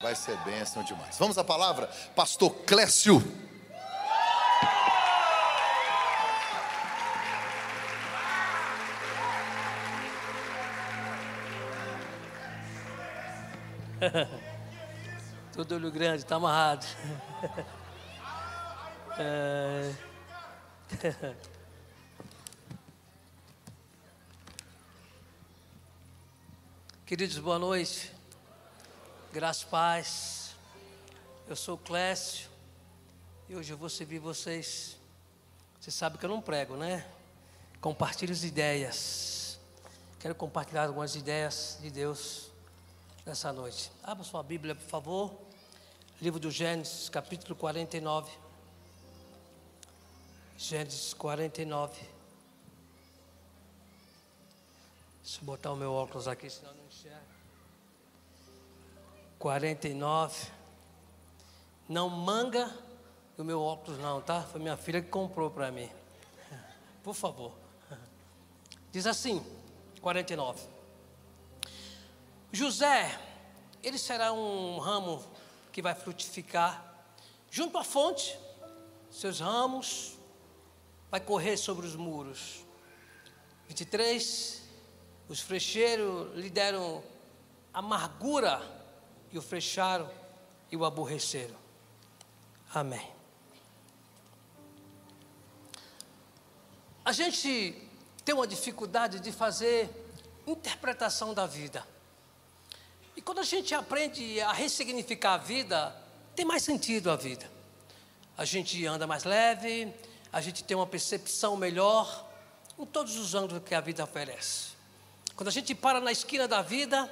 Vai ser bênção demais. Vamos à palavra, Pastor Clécio. Todo olho grande, está amarrado. É... Queridos, boa noite. Graças paz. Eu sou o Clécio e hoje eu vou servir vocês. Você sabe que eu não prego, né? Compartilho as ideias. Quero compartilhar algumas ideias de Deus nessa noite. Abra sua Bíblia, por favor. Livro do Gênesis, capítulo 49. Gênesis 49. Deixa eu botar o meu óculos aqui, senão não enxerga. 49. Não manga o meu óculos não, tá? Foi minha filha que comprou para mim. Por favor. Diz assim, 49. José, ele será um ramo que vai frutificar junto à fonte, seus ramos vai correr sobre os muros. 23 os frecheiros lhe deram amargura e o fecharam e o aborreceram. Amém. A gente tem uma dificuldade de fazer interpretação da vida. E quando a gente aprende a ressignificar a vida, tem mais sentido a vida. A gente anda mais leve, a gente tem uma percepção melhor em todos os ângulos que a vida oferece. Quando a gente para na esquina da vida,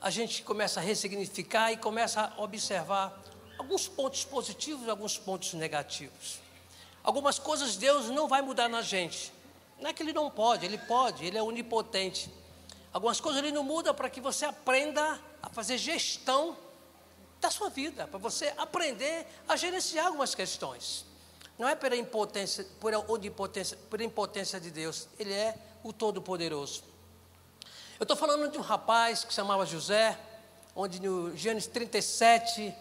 a gente começa a ressignificar e começa a observar alguns pontos positivos e alguns pontos negativos. Algumas coisas Deus não vai mudar na gente. Não é que Ele não pode, Ele pode, Ele é onipotente. Algumas coisas Ele não muda para que você aprenda a fazer gestão da sua vida, para você aprender a gerenciar algumas questões. Não é pela impotência, por onipotência, por impotência de Deus, Ele é o Todo-Poderoso. Eu estou falando de um rapaz que se chamava José, onde no Gênesis 37,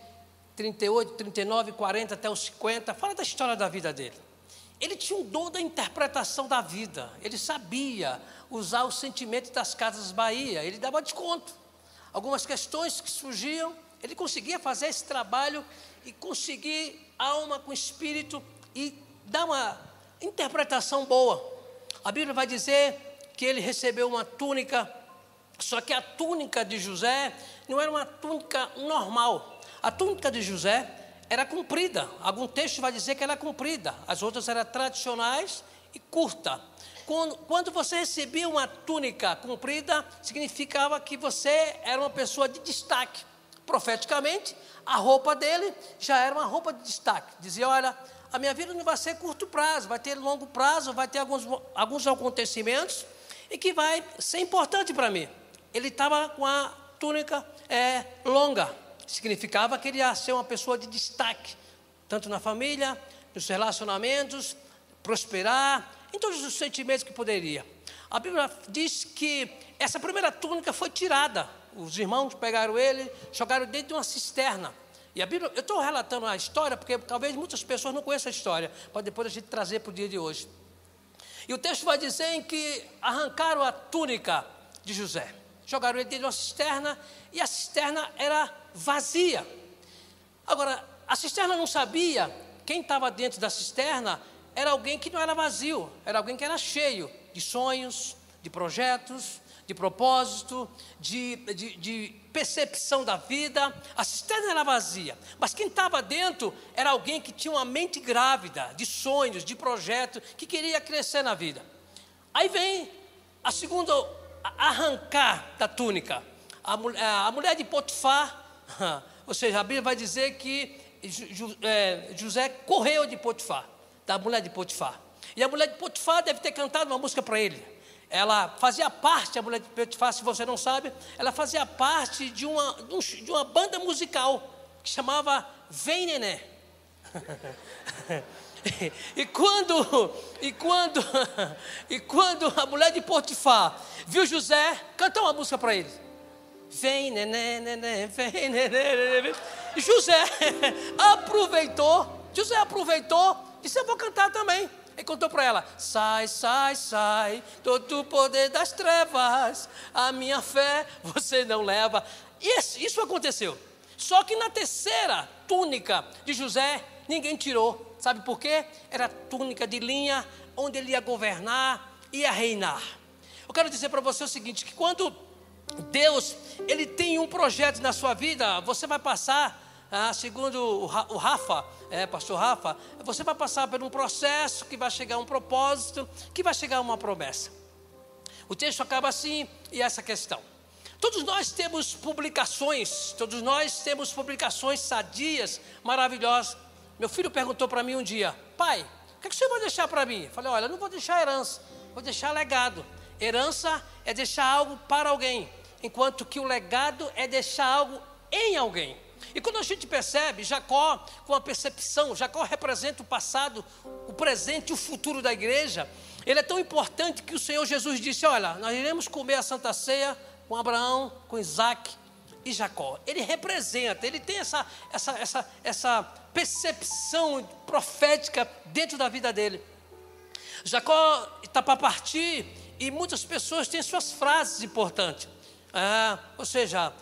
38, 39, 40 até os 50, fala da história da vida dele. Ele tinha um dom da interpretação da vida, ele sabia usar o sentimento das casas Bahia, ele dava desconto. Algumas questões que surgiam, ele conseguia fazer esse trabalho e conseguir alma com espírito e dar uma interpretação boa. A Bíblia vai dizer que ele recebeu uma túnica só que a túnica de José não era uma túnica normal. A túnica de José era comprida. Algum texto vai dizer que era comprida. As outras eram tradicionais e curta. Quando, quando você recebia uma túnica comprida, significava que você era uma pessoa de destaque. Profeticamente, a roupa dele já era uma roupa de destaque. Dizia: Olha, a minha vida não vai ser curto prazo, vai ter longo prazo, vai ter alguns, alguns acontecimentos e que vai ser importante para mim ele estava com a túnica é, longa. Significava que ele ia ser uma pessoa de destaque, tanto na família, nos relacionamentos, prosperar, em todos os sentimentos que poderia. A Bíblia diz que essa primeira túnica foi tirada. Os irmãos pegaram ele, jogaram dentro de uma cisterna. E a Bíblia, eu estou relatando a história porque talvez muitas pessoas não conheçam a história, para depois a gente trazer para o dia de hoje. E o texto vai dizer que arrancaram a túnica de José jogaram ele dentro de uma cisterna e a cisterna era vazia. Agora, a cisterna não sabia quem estava dentro da cisterna era alguém que não era vazio, era alguém que era cheio de sonhos, de projetos, de propósito, de, de, de percepção da vida. A cisterna era vazia, mas quem estava dentro era alguém que tinha uma mente grávida, de sonhos, de projetos, que queria crescer na vida. Aí vem a segunda arrancar da túnica. A, a mulher de Potifar, ou seja, a Bíblia vai dizer que é, José correu de Potifar, da mulher de Potifar. E a mulher de Potifar deve ter cantado uma música para ele. Ela fazia parte, a mulher de Potifar, se você não sabe, ela fazia parte de uma, de uma banda musical que chamava Vem Nené. E quando, e quando, e quando a mulher de Potifar viu José, cantou uma música para ele. vem, neném, neném, vem, neném. E José aproveitou, José aproveitou, disse: Eu vou cantar também. E contou para ela: sai, sai, sai, todo o poder das trevas, a minha fé você não leva. E isso aconteceu. Só que na terceira túnica de José, ninguém tirou. Sabe por quê? Era túnica de linha, onde ele ia governar, ia reinar. Eu quero dizer para você o seguinte: que quando Deus ele tem um projeto na sua vida, você vai passar ah, segundo o Rafa, é, pastor Rafa, você vai passar por um processo que vai chegar a um propósito, que vai chegar a uma promessa. O texto acaba assim, e essa questão. Todos nós temos publicações, todos nós temos publicações sadias, maravilhosas. Meu filho perguntou para mim um dia, pai, o que, é que senhor vai deixar para mim? Eu falei, olha, eu não vou deixar herança, vou deixar legado. Herança é deixar algo para alguém, enquanto que o legado é deixar algo em alguém. E quando a gente percebe, Jacó, com a percepção, Jacó representa o passado, o presente e o futuro da igreja. Ele é tão importante que o Senhor Jesus disse: Olha, nós iremos comer a Santa Ceia com Abraão, com Isaac e Jacó. Ele representa, ele tem essa, essa, essa, essa percepção profética dentro da vida dele. Jacó está para partir e muitas pessoas têm suas frases importantes. Ah, ou seja,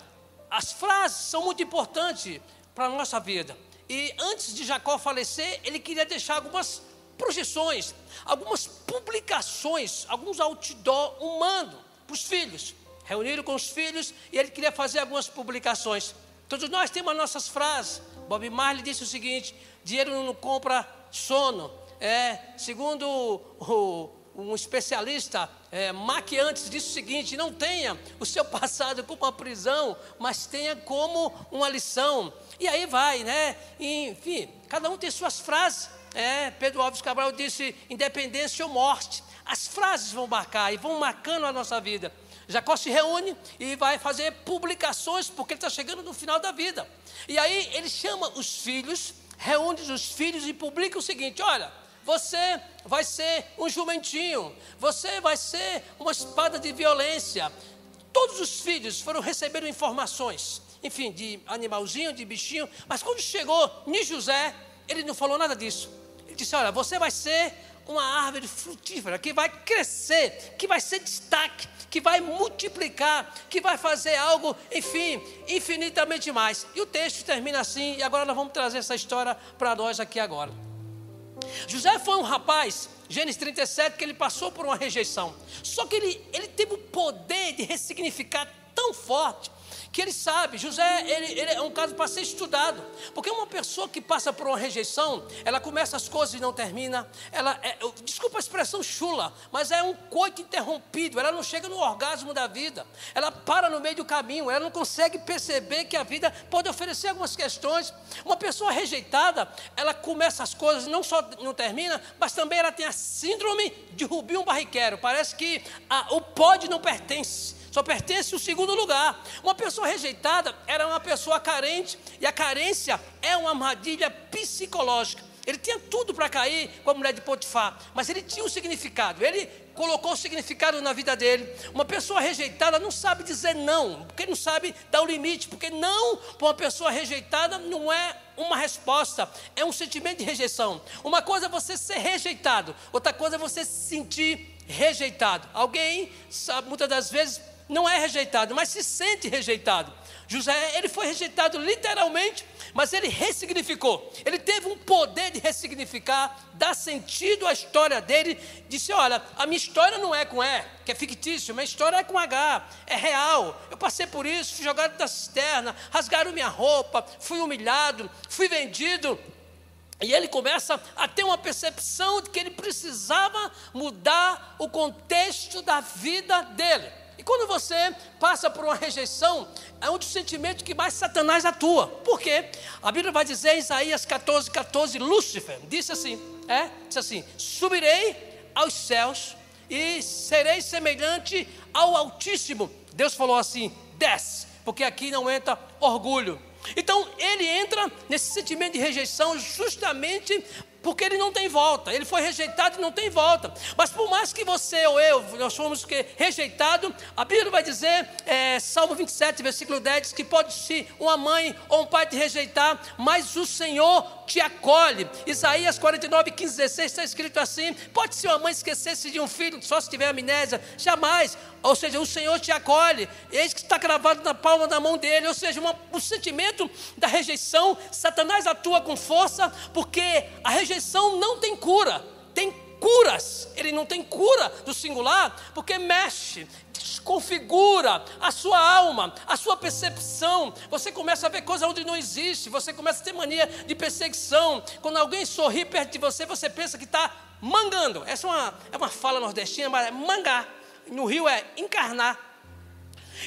as frases são muito importantes para a nossa vida. E antes de Jacó falecer, ele queria deixar algumas projeções, algumas publicações, alguns outdoor humano para os filhos. Reuniram com os filhos e ele queria fazer algumas publicações. Todos nós temos as nossas frases. Bob Marley disse o seguinte: dinheiro não compra sono. É, segundo o, um especialista, é, Mack antes disse o seguinte: não tenha o seu passado como uma prisão, mas tenha como uma lição. E aí vai, né? enfim, cada um tem suas frases. É, Pedro Alves Cabral disse: independência ou morte. As frases vão marcar e vão marcando a nossa vida. Jacó se reúne e vai fazer publicações, porque ele está chegando no final da vida. E aí ele chama os filhos, reúne os filhos e publica o seguinte: olha você vai ser um jumentinho, você vai ser uma espada de violência. Todos os filhos foram recebendo informações, enfim, de animalzinho, de bichinho, mas quando chegou em José, ele não falou nada disso. Ele disse: Olha, você vai ser uma árvore frutífera que vai crescer, que vai ser destaque, que vai multiplicar, que vai fazer algo, enfim, infinitamente mais. E o texto termina assim, e agora nós vamos trazer essa história para nós aqui agora. José foi um rapaz, Gênesis 37, que ele passou por uma rejeição. Só que ele, ele teve o poder de ressignificar tão forte que ele sabe, José, ele, ele é um caso para ser estudado, porque uma pessoa que passa por uma rejeição, ela começa as coisas e não termina, ela, é, desculpa a expressão chula, mas é um coito interrompido, ela não chega no orgasmo da vida, ela para no meio do caminho, ela não consegue perceber que a vida pode oferecer algumas questões. Uma pessoa rejeitada, ela começa as coisas, não só não termina, mas também ela tem a síndrome de Rubinho Barriquero, parece que a, o pode não pertence só pertence o segundo lugar. Uma pessoa rejeitada era uma pessoa carente, e a carência é uma armadilha psicológica. Ele tinha tudo para cair com a mulher de Potifar, mas ele tinha um significado. Ele colocou o significado na vida dele. Uma pessoa rejeitada não sabe dizer não, porque não sabe dar o limite, porque não para uma pessoa rejeitada não é uma resposta, é um sentimento de rejeição. Uma coisa é você ser rejeitado, outra coisa é você se sentir rejeitado. Alguém, sabe, muitas das vezes, não é rejeitado, mas se sente rejeitado. José, ele foi rejeitado literalmente, mas ele ressignificou. Ele teve um poder de ressignificar, dar sentido à história dele. Disse: Olha, a minha história não é com E, que é fictício, minha história é com H, é real. Eu passei por isso, fui jogado da cisterna, rasgaram minha roupa, fui humilhado, fui vendido. E ele começa a ter uma percepção de que ele precisava mudar o contexto da vida dele. Quando você passa por uma rejeição, é um dos sentimentos que mais Satanás atua. Por quê? A Bíblia vai dizer em Isaías 14, 14, Lúcifer disse assim, é? Disse assim, subirei aos céus e serei semelhante ao Altíssimo. Deus falou assim, desce, porque aqui não entra orgulho. Então ele entra nesse sentimento de rejeição justamente Porque ele não tem volta. Ele foi rejeitado e não tem volta. Mas por mais que você ou eu, nós fomos que rejeitado, a Bíblia vai dizer, é, Salmo 27, versículo 10, que pode ser uma mãe ou um pai te rejeitar, mas o Senhor te acolhe. Isaías 49, 15, 16 está escrito assim: pode ser uma mãe esquecer-se de um filho só se tiver amnésia, jamais. Ou seja, o Senhor te acolhe, eis que está cravado na palma da mão dele. Ou seja, uma, o sentimento da rejeição, Satanás atua com força, porque a rejeição não tem cura, tem curas. Ele não tem cura do singular, porque mexe, desconfigura a sua alma, a sua percepção. Você começa a ver coisas onde não existe, você começa a ter mania de perseguição. Quando alguém sorri perto de você, você pensa que está mangando. Essa é uma, é uma fala nordestina, mas é mangar no Rio é encarnar.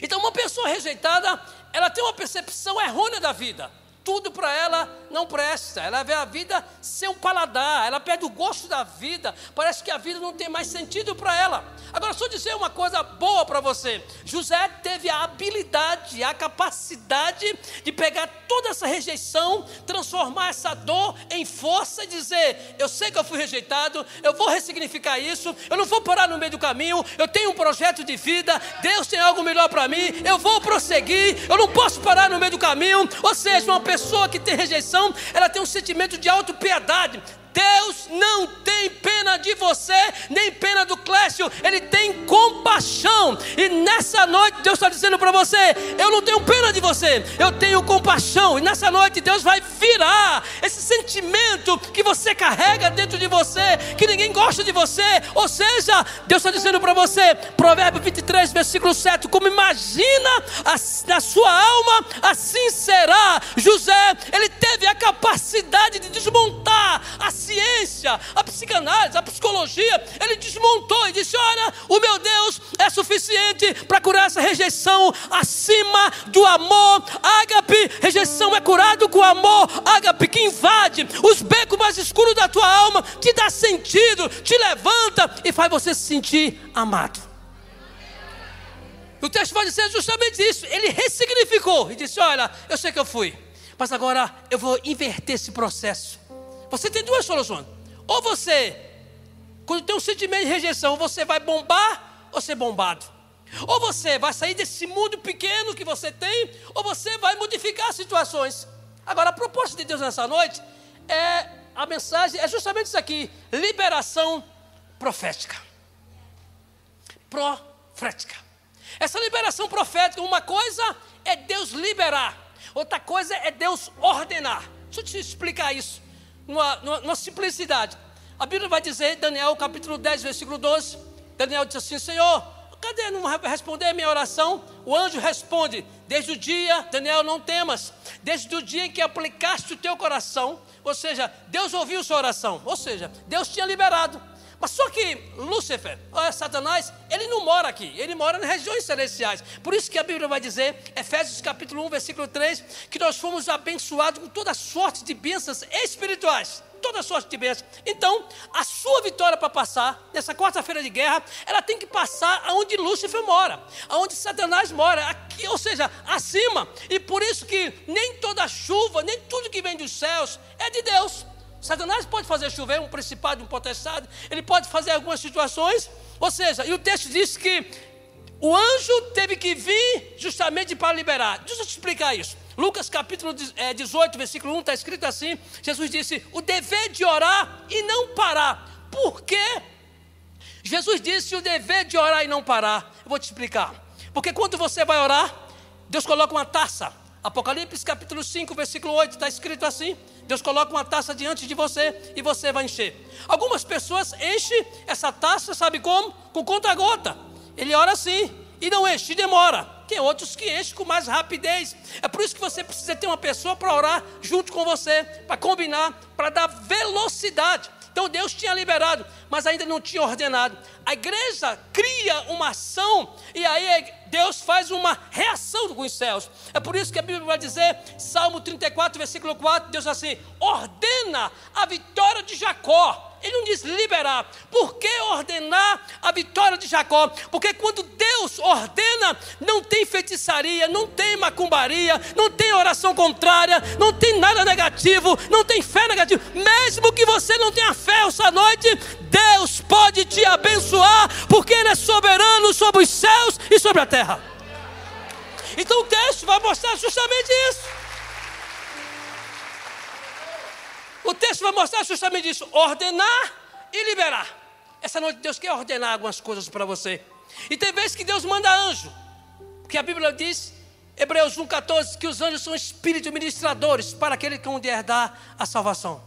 Então, uma pessoa rejeitada, ela tem uma percepção errônea da vida tudo para ela não presta. Ela vê a vida sem um paladar, ela perde o gosto da vida. Parece que a vida não tem mais sentido para ela. Agora, só dizer uma coisa boa para você: José teve a habilidade, a capacidade de pegar toda essa rejeição, transformar essa dor em força e dizer: Eu sei que eu fui rejeitado, eu vou ressignificar isso, eu não vou parar no meio do caminho, eu tenho um projeto de vida, Deus tem algo melhor para mim, eu vou prosseguir, eu não posso parar no meio do caminho. Ou seja, uma pessoa pessoa que tem rejeição, ela tem um sentimento de autopiedade. Deus não tem pena de você, nem pena do Clécio, Ele tem compaixão. E nessa noite Deus está dizendo para você: Eu não tenho pena de você, eu tenho compaixão. E nessa noite Deus vai virar esse sentimento que você carrega dentro de você, que ninguém gosta de você. Ou seja, Deus está dizendo para você, Provérbio 23, versículo 7: Como imagina na sua alma, assim será. José, ele teve a capacidade de desmontar a ciência, a psicanálise, a psicologia, ele desmontou e disse: Olha, o meu Deus é suficiente para curar essa rejeição acima do amor. Ágape, rejeição é curado com amor. Ágape que invade os becos mais escuros da tua alma, te dá sentido, te levanta e faz você se sentir amado. O texto vai dizer justamente isso. Ele ressignificou e disse: Olha, eu sei que eu fui, mas agora eu vou inverter esse processo. Você tem duas soluções. Ou você, quando tem um sentimento de rejeição, você vai bombar ou ser bombado. Ou você vai sair desse mundo pequeno que você tem, ou você vai modificar as situações. Agora, a proposta de Deus nessa noite é a mensagem, é justamente isso aqui: liberação profética. Profética. Essa liberação profética, uma coisa é Deus liberar, outra coisa é Deus ordenar. Deixa eu te explicar isso numa, numa, numa simplicidade. A Bíblia vai dizer, Daniel capítulo 10, versículo 12, Daniel diz assim, Senhor, cadê não responder a minha oração? O anjo responde, desde o dia, Daniel, não temas, desde o dia em que aplicaste o teu coração, ou seja, Deus ouviu sua oração, ou seja, Deus tinha liberado. Mas só que Lúcifer, Satanás, ele não mora aqui, ele mora nas regiões celestiais. Por isso que a Bíblia vai dizer, Efésios capítulo 1, versículo 3, que nós fomos abençoados com toda sorte de bênçãos espirituais. Toda sorte de bênçãos. Então, a sua vitória para passar, nessa quarta-feira de guerra, ela tem que passar aonde Lúcifer mora, aonde Satanás mora, aqui, ou seja, acima. E por isso que nem toda chuva, nem tudo que vem dos céus é de Deus. Satanás pode fazer chover um principado, um potestade, ele pode fazer algumas situações, ou seja, e o texto diz que o anjo teve que vir justamente para liberar. Deixa eu te explicar isso. Lucas capítulo 18, é, versículo 1, está escrito assim: Jesus disse: o dever de orar e não parar. Por quê? Jesus disse o dever de orar e não parar. Eu vou te explicar. Porque quando você vai orar, Deus coloca uma taça. Apocalipse capítulo 5, versículo 8, está escrito assim: Deus coloca uma taça diante de você e você vai encher. Algumas pessoas enchem essa taça, sabe como? Com conta-gota. Ele ora assim e não enche, e demora. Tem outros que enchem com mais rapidez. É por isso que você precisa ter uma pessoa para orar junto com você, para combinar, para dar velocidade. Então Deus tinha liberado, mas ainda não tinha ordenado. A igreja cria uma ação e aí Deus faz uma reação com os céus. É por isso que a Bíblia vai dizer, Salmo 34, versículo 4, Deus assim: ordena a vitória de Jacó ele não diz liberar. Por que ordenar a vitória de Jacó? Porque quando Deus ordena, não tem feitiçaria, não tem macumbaria, não tem oração contrária, não tem nada negativo, não tem fé negativa. Mesmo que você não tenha fé essa noite, Deus pode te abençoar, porque Ele é soberano sobre os céus e sobre a terra. Então o texto vai mostrar justamente isso. O texto vai mostrar justamente isso: ordenar e liberar. Essa noite Deus quer ordenar algumas coisas para você. E tem vezes que Deus manda anjo. Porque a Bíblia diz, Hebreus 1,14, que os anjos são espíritos ministradores para aquele que onde herdar a salvação.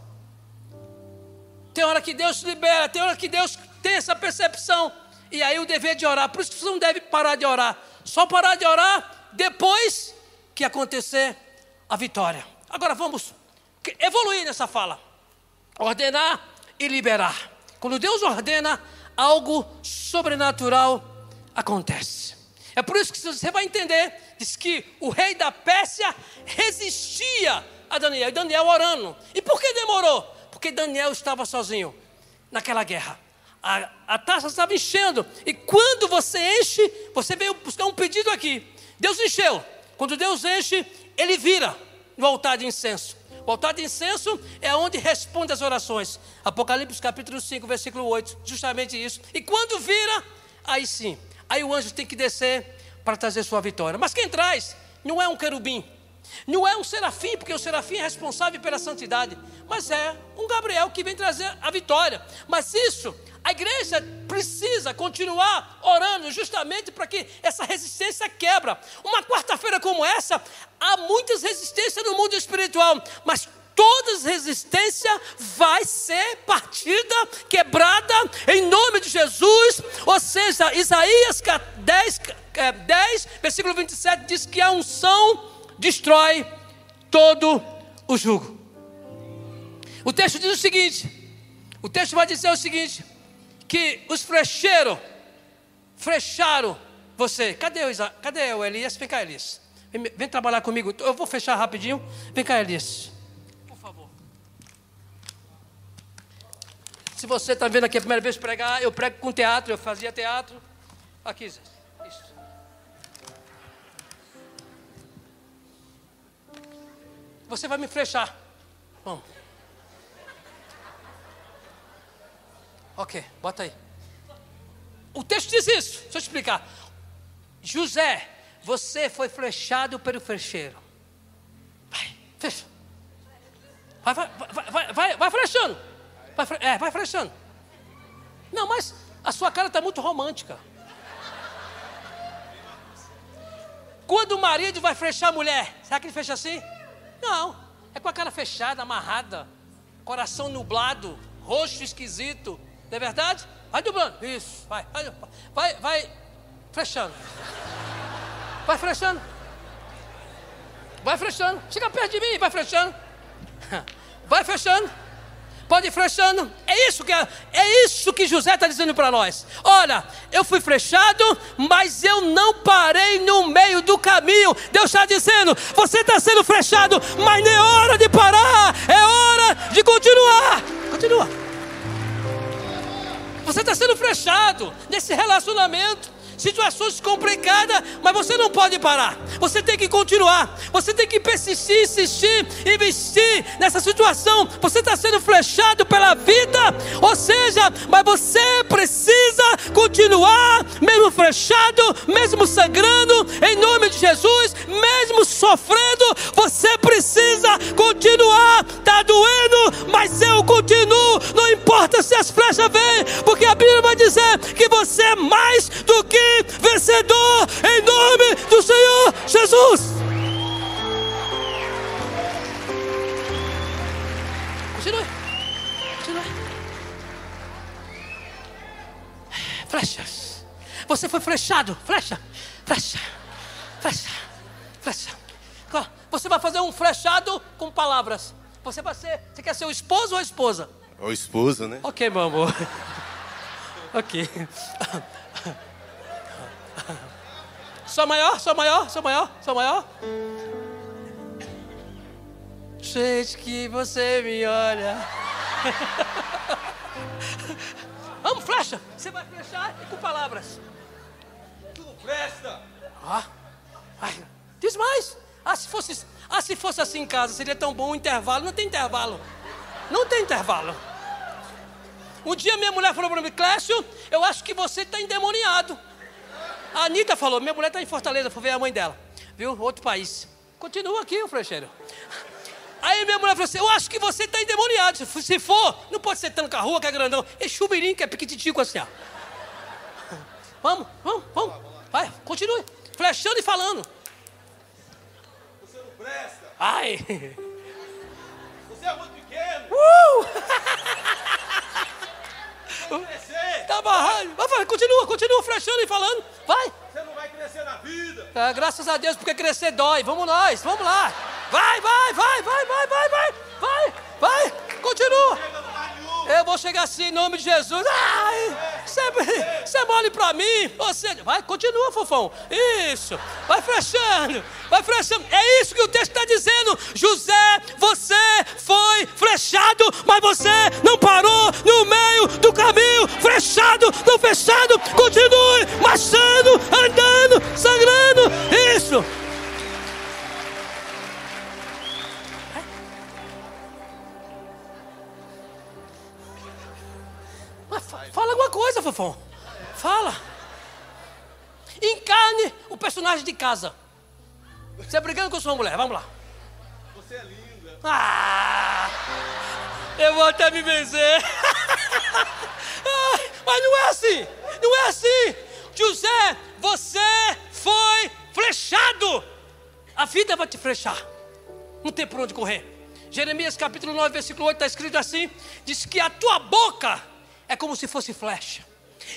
Tem hora que Deus libera, tem hora que Deus tem essa percepção. E aí o dever de orar. Por isso que você não deve parar de orar. Só parar de orar depois que acontecer a vitória. Agora vamos evoluir nessa fala. Ordenar e liberar. Quando Deus ordena, algo sobrenatural acontece. É por isso que você vai entender, diz que o rei da Pérsia resistia a Daniel, e Daniel orando. E por que demorou? Porque Daniel estava sozinho naquela guerra. A, a taça estava enchendo, e quando você enche, você veio buscar um pedido aqui. Deus encheu. Quando Deus enche, ele vira no altar de incenso. O altar de incenso é onde responde as orações. Apocalipse capítulo 5, versículo 8, justamente isso. E quando vira, aí sim, aí o anjo tem que descer para trazer sua vitória. Mas quem traz não é um querubim, não é um serafim, porque o serafim é responsável pela santidade, mas é um Gabriel que vem trazer a vitória. Mas isso, a igreja precisa continuar orando justamente para que essa resistência quebra. Uma quarta-feira como essa, há muitas resistências no mundo espiritual, mas toda resistência vai ser partida, quebrada em nome de Jesus. Ou seja, Isaías 10, 10 versículo 27 diz que a unção destrói todo o jugo. O texto diz o seguinte: o texto vai dizer o seguinte: que os flecheiros flecharam você. Cadê o, Isa, cadê o Elias? Vem cá, Elias. Vem, trabalhar comigo. Eu vou fechar rapidinho. Vem cá, Elias. Por favor. Se você está vendo aqui a primeira vez pregar, eu prego com teatro, eu fazia teatro. Aqui, Zé. Isso. Você vai me flechar. Vamos. Ok, bota aí. O texto diz isso, deixa eu explicar. José, você foi flechado pelo flecheiro. Vai, fecha. Vai, vai, vai, vai, vai flechando. Vai, é, vai flechando. Não, mas a sua cara está muito romântica. Quando o marido vai flechar a mulher, será que ele fecha assim? Não, é com a cara fechada, amarrada, coração nublado, roxo esquisito. Não é verdade? Vai dublando. Isso. Vai, vai, vai, vai flechando. Vai flechando. Vai flechando. Chega perto de mim, vai flechando. Vai fechando. Pode ir flechando. É isso que, é isso que José está dizendo para nós. Olha, eu fui flechado, mas eu não parei no meio do caminho. Deus está dizendo: você está sendo flechado, mas não é hora de parar. É hora de continuar. Continua. Você está sendo flechado nesse relacionamento situações complicadas, mas você não pode parar. Você tem que continuar. Você tem que persistir, insistir, investir nessa situação. Você está sendo flechado pela vida, ou seja, mas você precisa continuar, mesmo flechado, mesmo sangrando, em nome de Jesus, mesmo sofrendo, você precisa continuar. Está doendo, mas eu continuo. Não importa se as flechas vêm, porque a Bíblia vai dizer que você é mais do que vencedor em nome do Senhor Jesus. Continue. Continue. Flechas. Você foi flechado. Flecha. Flecha. Flecha. Flecha. Você vai fazer um flechado com palavras. Você vai ser. Você quer ser o esposo ou a esposa? O esposo, né? Ok, meu amor. ok. Sou maior, sou maior, sou maior, sou maior. Gente que você me olha. Vamos, flecha. Você vai flechar e com palavras. Tu não presta. Ah, ai, diz mais. Ah se, fosse, ah, se fosse assim em casa, seria tão bom o intervalo. Não tem intervalo. Não tem intervalo. Um dia minha mulher falou para mim, Clécio, eu acho que você está endemoniado. A Anitta falou, minha mulher está em Fortaleza, foi ver a mãe dela. Viu? Outro país. Continua aqui, o flecheiro. Aí minha mulher falou assim: Eu acho que você está endemoniado. Se for, não pode ser tanto rua que é grandão. É chubirinho que é piquititico assim, ó. Vamos, vamos, vamos. Vai, continue. Flechando e falando. Você não presta. Ai. Você é muito pequeno. Uh! Tá barrado. Vai, vai, continua, continua flechando e falando. Vai. Você não vai crescer na vida. Ah, graças a Deus, porque crescer dói. Vamos nós, vamos lá. Vai, vai, vai, vai, vai, vai, vai. Vai, vai. Continua. Eu vou chegar assim em nome de Jesus. Ai, você, você mole pra mim. Você, vai, continua, fofão. Isso. Vai flechando. Vai flechando. É isso que o texto está dizendo. José, você foi flechado, mas você não parou no meio do caminho. Flechar. Não tem por onde correr. Jeremias capítulo 9, versículo 8 está escrito assim: diz que a tua boca é como se fosse flecha.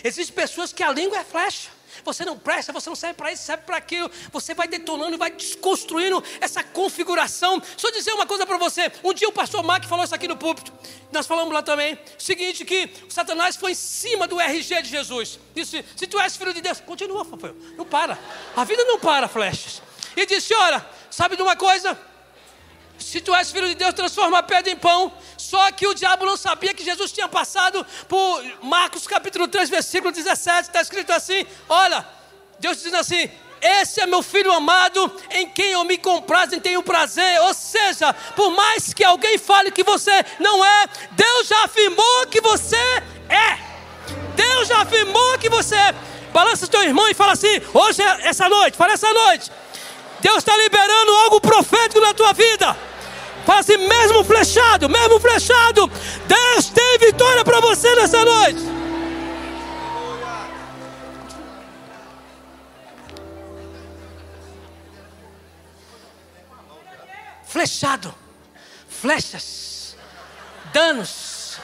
Existem pessoas que a língua é flecha. Você não presta, você não serve para isso, serve para aquilo. Você vai detonando vai desconstruindo essa configuração. Eu dizer uma coisa para você. Um dia o pastor Mark falou isso aqui no púlpito. Nós falamos lá também. Seguinte, que Satanás foi em cima do RG de Jesus. Disse, se tu és filho de Deus, continua, Fafel. Não para. A vida não para, flechas. E disse, olha, sabe de uma coisa? Se tu és filho de Deus, transforma a pedra em pão. Só que o diabo não sabia que Jesus tinha passado por Marcos capítulo 3, versículo 17. Está escrito assim: Olha, Deus dizendo assim: Esse é meu filho amado, em quem eu me comprazo e tenho prazer. Ou seja, por mais que alguém fale que você não é, Deus já afirmou que você é. Deus já afirmou que você é. Balança teu irmão e fala assim: Hoje, é essa noite, fala essa noite. Deus está liberando algo profético na tua vida. Fala assim, mesmo flechado, mesmo flechado, Deus tem vitória para você nessa noite. Flechado, flechas, danos,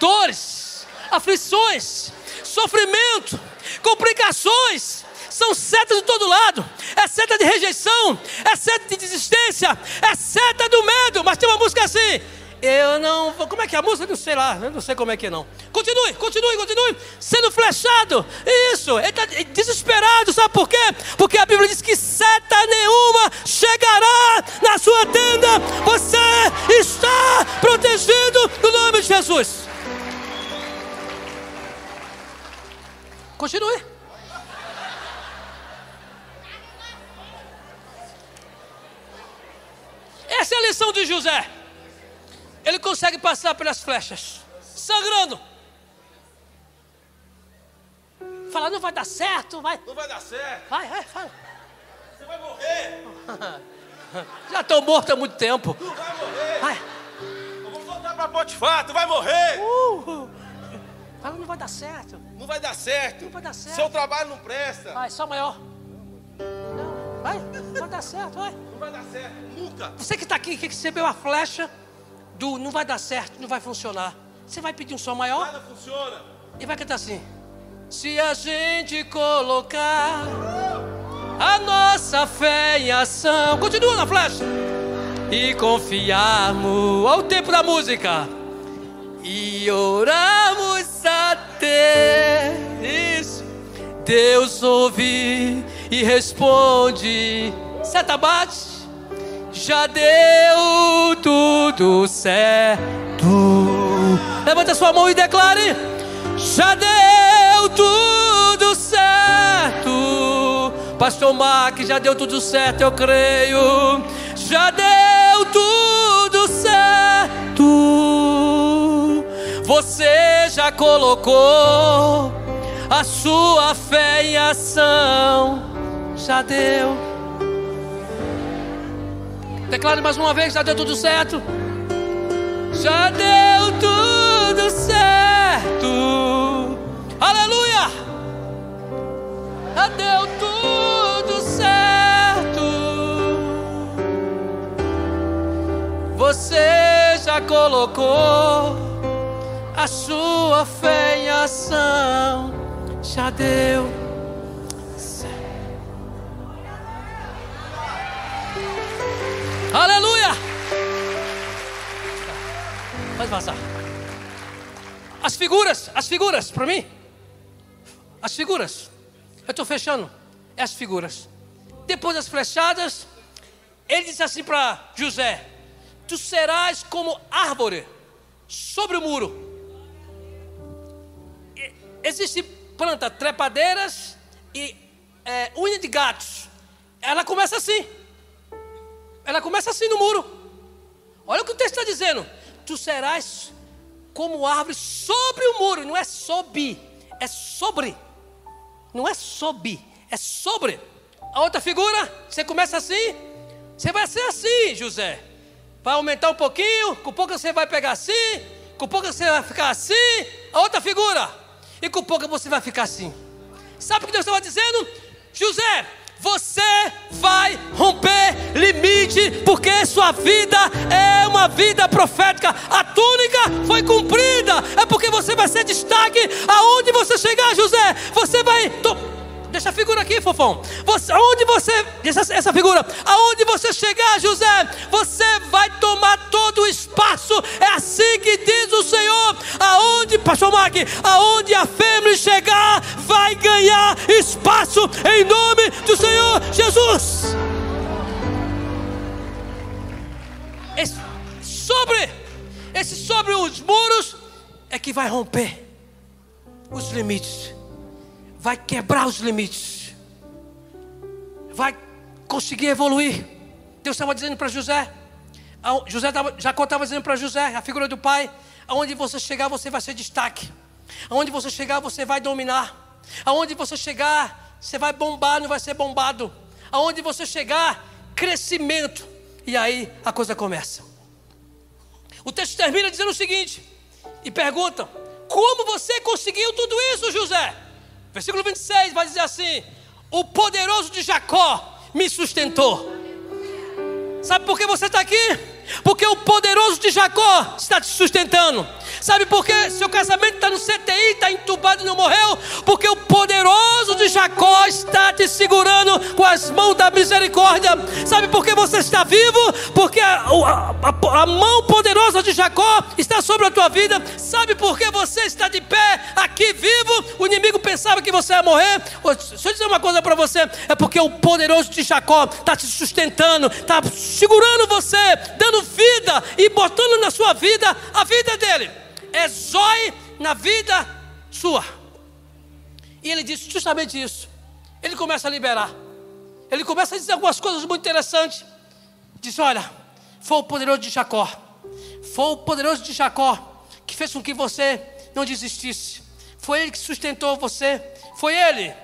dores, aflições, sofrimento, complicações, são setas de todo lado. É seta de rejeição, é seta de desistência, é seta do medo. Mas tem uma música assim. Eu não. Como é que é a música? Não sei lá, não sei como é que é não. Continue, continue, continue. Sendo flechado. Isso, ele está desesperado, sabe por quê? Porque a Bíblia diz que seta nenhuma chegará na sua tenda. Você está protegido no nome de Jesus. Continue. Essa é a lição de José. Ele consegue passar pelas flechas, sangrando. Fala, não vai dar certo, vai, Não vai dar certo. vai, vai, fala. Você vai morrer. Já estou morto há muito tempo. Tu vai morrer. Vai. Eu vou voltar pra Potifar. Tu vai morrer. Uh, fala, não vai dar certo. Não vai dar certo. Não vai dar certo. Seu trabalho não presta. Vai, só maior. Não, vai, vai dar certo, vai. Não vai dar certo. Nunca. Você que está aqui, que recebeu a flecha do não vai dar certo, não vai funcionar. Você vai pedir um som maior? Nada funciona. E vai cantar assim: Se a gente colocar a nossa fé em ação, continua na flecha, e confiarmos ao tempo da música, e orarmos até isso, Deus ouve e responde. Seta bate, já deu tudo certo. Levanta sua mão e declare: Já deu tudo certo. Pastor Mark, já deu tudo certo, eu creio. Já deu tudo certo. Você já colocou a sua fé em ação. Já deu. Declare mais uma vez: já deu tudo certo. Já deu tudo certo. Aleluia! Já deu tudo certo. Você já colocou a sua fé em ação. Já deu. Aleluia! Pode passar. As figuras, as figuras, para mim. As figuras. Eu estou fechando. É as figuras. Depois das flechadas, ele disse assim para José: Tu serás como árvore sobre o muro. Existe planta trepadeiras e é, unha de gatos. Ela começa assim. Ela começa assim no muro. Olha o que o texto está dizendo. Tu serás como árvore sobre o muro. Não é sob, é sobre. Não é sob, é sobre. A outra figura, você começa assim. Você vai ser assim, José. Vai aumentar um pouquinho. Com pouco você vai pegar assim. Com pouco você vai ficar assim. A outra figura. E com pouco você vai ficar assim. Sabe o que Deus estava dizendo? José, você vai romper limite, porque sua vida é uma vida profética. A túnica foi cumprida. É porque você vai ser destaque aonde você chegar, José. Você vai. Deixa a figura aqui, fofão. Você, aonde você. Essa, essa figura. Aonde você chegar, José, você vai tomar todo o espaço. É assim que diz o Senhor. Aonde, Pastor Mark, aonde a fêmea chegar, vai ganhar espaço em nome do Senhor Jesus. Esse, sobre, esse sobre os muros é que vai romper os limites vai quebrar os limites, vai conseguir evoluir. Deus estava dizendo para José, José tava, Jacó estava dizendo para José, a figura do pai, aonde você chegar você vai ser destaque, aonde você chegar você vai dominar, aonde você chegar você vai bombar, não vai ser bombado, aonde você chegar crescimento, e aí a coisa começa. O texto termina dizendo o seguinte: e perguntam: Como você conseguiu tudo isso, José? Versículo 26 vai dizer assim: O poderoso de Jacó me sustentou. Sabe por que você está aqui? Porque o poderoso de Jacó está te sustentando. Sabe por que seu casamento está no CTI, está entubado e não morreu? Porque o poderoso de Jacó está te segurando com as mãos da misericórdia. Sabe por que você está vivo? Porque a, a- a- a mão poderosa de Jacó está sobre a tua vida. Sabe por que você está de pé aqui vivo? O inimigo pensava que você ia morrer. Deixa eu dizer uma coisa para você: é porque o poderoso de Jacó está te sustentando, está segurando você, dando vida e botando na sua vida a vida dele. É Zói na vida sua. E ele disse justamente isso. Ele começa a liberar. Ele começa a dizer algumas coisas muito interessantes. Diz: Olha, foi o poderoso de Jacó. Foi o poderoso de Jacó que fez com que você não desistisse. Foi ele que sustentou você. Foi ele.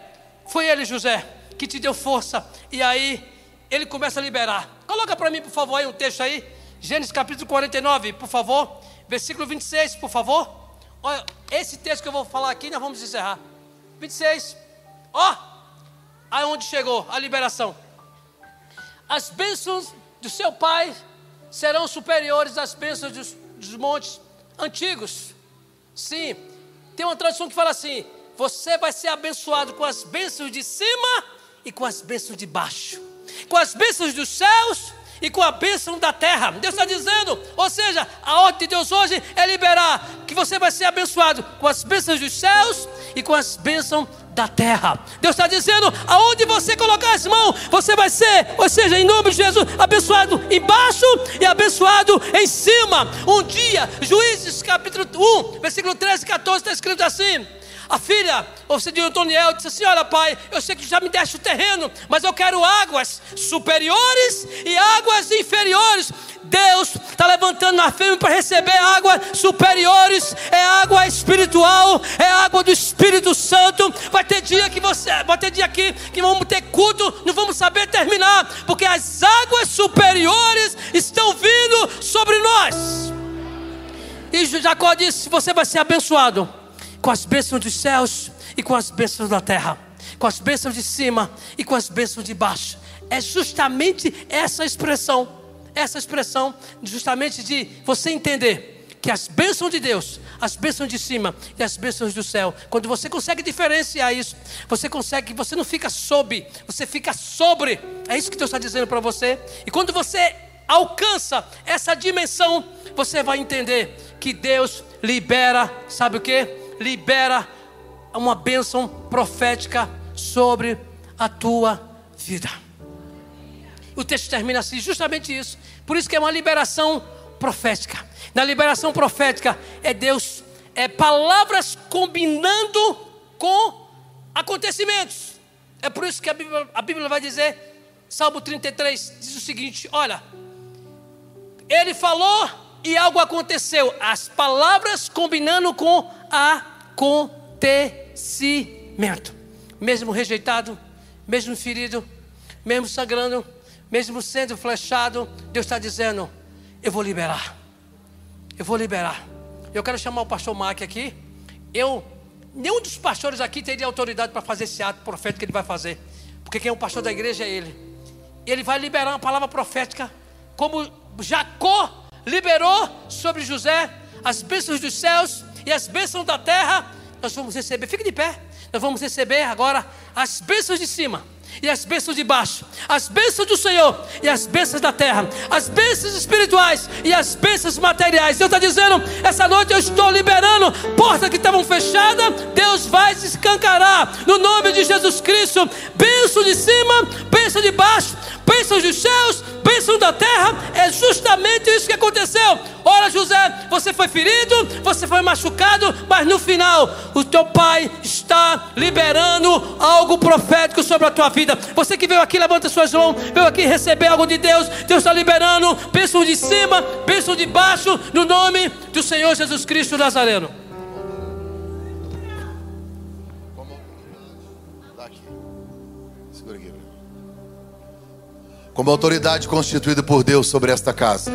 Foi ele, José, que te deu força. E aí, ele começa a liberar. Coloca para mim, por favor, aí um texto aí. Gênesis capítulo 49, por favor. Versículo 26, por favor. Olha, esse texto que eu vou falar aqui, nós vamos encerrar. 26. Ó, aonde chegou a liberação. As bênçãos do seu pai serão superiores às bênçãos dos, dos montes antigos. Sim, tem uma tradução que fala assim: você vai ser abençoado com as bênçãos de cima e com as bênçãos de baixo, com as bênçãos dos céus e com a bênção da terra. Deus está dizendo, ou seja, a ordem de Deus hoje é liberar que você vai ser abençoado com as bênçãos dos céus e com as bênçãos da terra. Deus está dizendo: aonde você colocar as mãos, você vai ser, ou seja, em nome de Jesus, abençoado embaixo e abençoado em cima. Um dia, Juízes capítulo 1, versículo 13 e 14, está escrito assim. A filha, ou seja, de Antoniel, disse assim: Olha, pai, eu sei que já me deste o terreno, mas eu quero águas superiores e águas inferiores. Deus está levantando na firme para receber águas superiores, é água espiritual, é água do Espírito Santo. Vai ter dia que você, vai ter dia aqui que vamos ter culto, não vamos saber terminar, porque as águas superiores estão vindo sobre nós. E Jacó disse: Você vai ser abençoado com as bênçãos dos céus e com as bênçãos da terra, com as bênçãos de cima e com as bênçãos de baixo. É justamente essa expressão, essa expressão, justamente de você entender que as bênçãos de Deus, as bênçãos de cima e as bênçãos do céu, quando você consegue diferenciar isso, você consegue, você não fica sob, você fica sobre. É isso que Deus está dizendo para você. E quando você alcança essa dimensão, você vai entender que Deus libera, sabe o que? Libera uma bênção profética sobre a tua vida. O texto termina assim, justamente isso. Por isso que é uma liberação profética. Na liberação profética é Deus, é palavras combinando com acontecimentos. É por isso que a Bíblia, a Bíblia vai dizer, Salmo 33 diz o seguinte: olha, ele falou e algo aconteceu. As palavras combinando com acontecimento. Mesmo rejeitado, mesmo ferido, mesmo sangrando, mesmo sendo flechado, Deus está dizendo: Eu vou liberar. Eu vou liberar. Eu quero chamar o pastor Mark aqui. Eu, nenhum dos pastores aqui teria autoridade para fazer esse ato profético que ele vai fazer. Porque quem é o pastor da igreja é ele. Ele vai liberar uma palavra profética, como Jacó liberou sobre José as bênçãos dos céus e as bênçãos da terra, nós vamos receber, fique de pé, nós vamos receber agora as bênçãos de cima e as bênçãos de baixo, as bênçãos do Senhor e as bênçãos da terra, as bênçãos espirituais e as bênçãos materiais. Deus está dizendo: essa noite eu estou liberando portas que estavam fechadas, Deus vai se escancarar no nome de Jesus Cristo. Bênção de cima, bênção de baixo, bênçãos dos céus, bênçãos da terra. É justamente isso que aconteceu. Ora, José, você foi ferido, você foi machucado, mas no final, o teu pai está liberando algo profético sobre a tua vida. Você que veio aqui, levanta suas mãos, veio aqui receber algo de Deus. Deus está liberando bênçãos de cima, bênçãos de baixo, no nome do Senhor Jesus Cristo Nazareno. Como autoridade constituída por Deus sobre esta casa,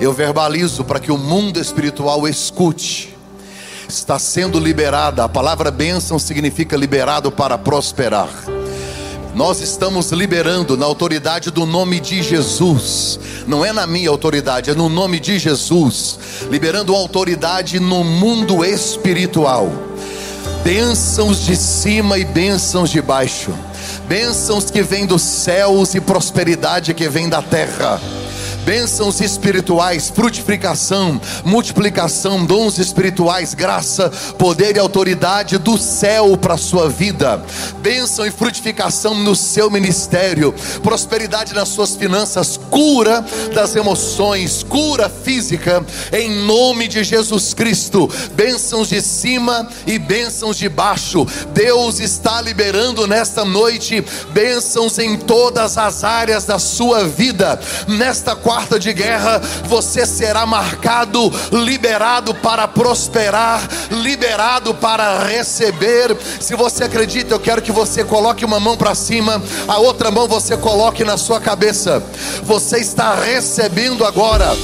eu verbalizo para que o mundo espiritual escute. Está sendo liberada, a palavra bênção significa liberado para prosperar. Nós estamos liberando na autoridade do nome de Jesus, não é na minha autoridade, é no nome de Jesus, liberando autoridade no mundo espiritual. Bênçãos de cima e bênçãos de baixo bênçãos que vêm dos céus e prosperidade que vem da terra bênçãos espirituais, frutificação, multiplicação, dons espirituais, graça, poder e autoridade do céu para a sua vida, bênção e frutificação no seu ministério, prosperidade nas suas finanças, cura das emoções, cura física, em nome de Jesus Cristo, bênçãos de cima e bênçãos de baixo. Deus está liberando nesta noite bênçãos em todas as áreas da sua vida, nesta quarta quarta de guerra, você será marcado, liberado para prosperar, liberado para receber. Se você acredita, eu quero que você coloque uma mão para cima, a outra mão você coloque na sua cabeça. Você está recebendo agora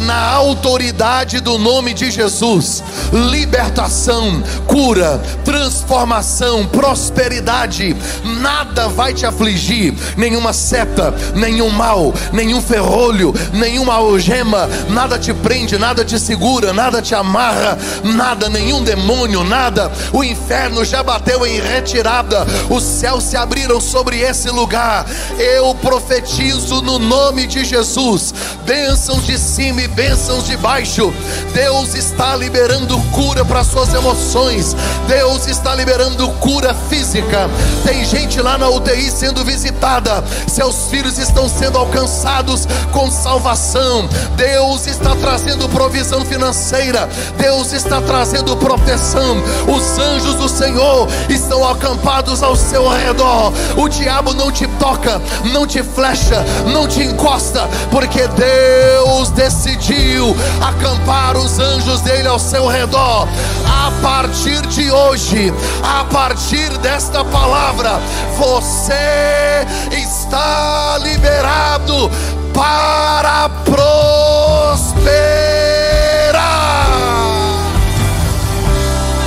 na autoridade do nome de Jesus, libertação, cura, transformação, prosperidade, nada vai te afligir, nenhuma seta, nenhum mal, nenhum ferrolho, nenhuma algema, nada te prende, nada te segura, nada te amarra, nada, nenhum demônio, nada, o inferno já bateu em retirada, os céus se abriram sobre esse lugar, eu profetizo no nome de Jesus, bênçãos de cima tome bênçãos de baixo. Deus está liberando cura para suas emoções. Deus está liberando cura física. Tem gente lá na UTI sendo visitada. Seus filhos estão sendo alcançados com salvação. Deus está trazendo provisão financeira. Deus está trazendo proteção. Os anjos do Senhor estão acampados ao seu redor. O diabo não te toca, não te flecha, não te encosta, porque Deus decidiu acampar os anjos dele ao seu redor. A partir de hoje, a partir desta palavra, você está liberado para prosperar